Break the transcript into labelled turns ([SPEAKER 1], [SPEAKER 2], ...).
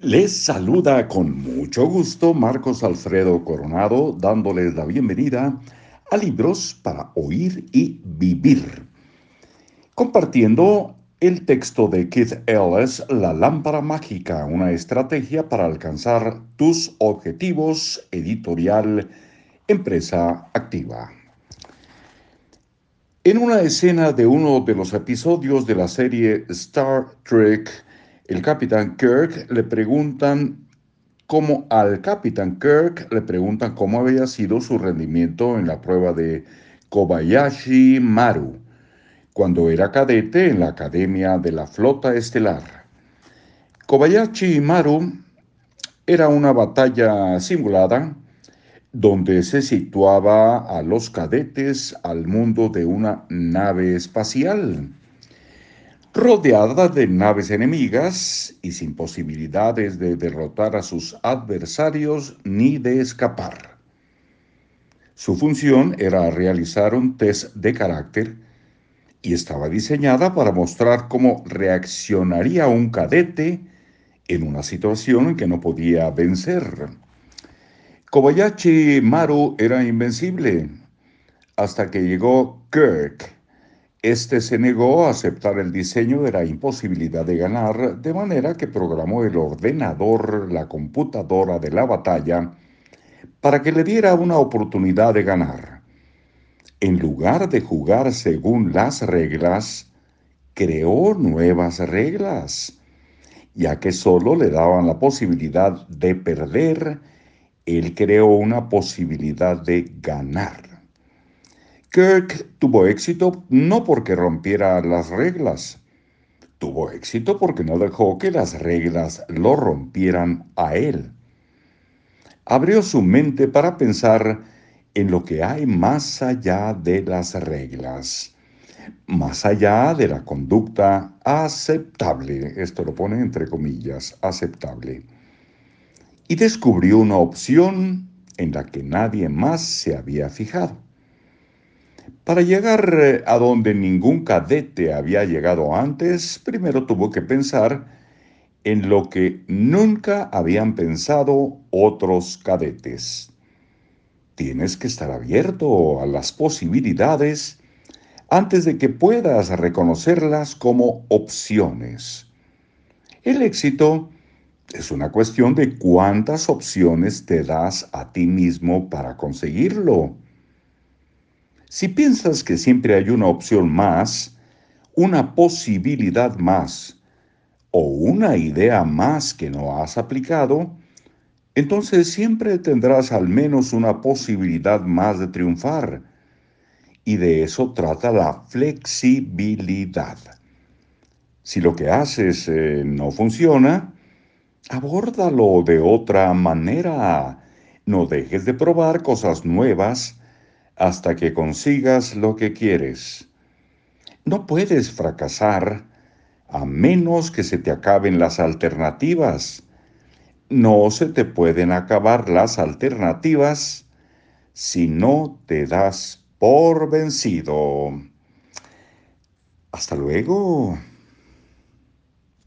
[SPEAKER 1] Les saluda con mucho gusto Marcos Alfredo Coronado, dándoles la bienvenida a Libros para Oír y Vivir, compartiendo el texto de Keith Ellis, La lámpara mágica, una estrategia para alcanzar tus objetivos, editorial, empresa activa. En una escena de uno de los episodios de la serie Star Trek, el capitán Kirk le preguntan cómo al capitán Kirk le preguntan cómo había sido su rendimiento en la prueba de Kobayashi Maru cuando era cadete en la Academia de la Flota Estelar. Kobayashi Maru era una batalla simulada donde se situaba a los cadetes al mundo de una nave espacial rodeada de naves enemigas y sin posibilidades de derrotar a sus adversarios ni de escapar. Su función era realizar un test de carácter y estaba diseñada para mostrar cómo reaccionaría un cadete en una situación en que no podía vencer. Kobayashi Maru era invencible hasta que llegó Kirk este se negó a aceptar el diseño de la imposibilidad de ganar, de manera que programó el ordenador, la computadora de la batalla, para que le diera una oportunidad de ganar. En lugar de jugar según las reglas, creó nuevas reglas, ya que solo le daban la posibilidad de perder, él creó una posibilidad de ganar. Kirk tuvo éxito no porque rompiera las reglas, tuvo éxito porque no dejó que las reglas lo rompieran a él. Abrió su mente para pensar en lo que hay más allá de las reglas, más allá de la conducta aceptable, esto lo pone entre comillas, aceptable, y descubrió una opción en la que nadie más se había fijado. Para llegar eh, a donde ningún cadete había llegado antes, primero tuvo que pensar en lo que nunca habían pensado otros cadetes. Tienes que estar abierto a las posibilidades antes de que puedas reconocerlas como opciones. El éxito es una cuestión de cuántas opciones te das a ti mismo para conseguirlo. Si piensas que siempre hay una opción más, una posibilidad más o una idea más que no has aplicado, entonces siempre tendrás al menos una posibilidad más de triunfar. Y de eso trata la flexibilidad. Si lo que haces eh, no funciona, abórdalo de otra manera. No dejes de probar cosas nuevas hasta que consigas lo que quieres. No puedes fracasar a menos que se te acaben las alternativas. No se te pueden acabar las alternativas si no te das por vencido. Hasta luego.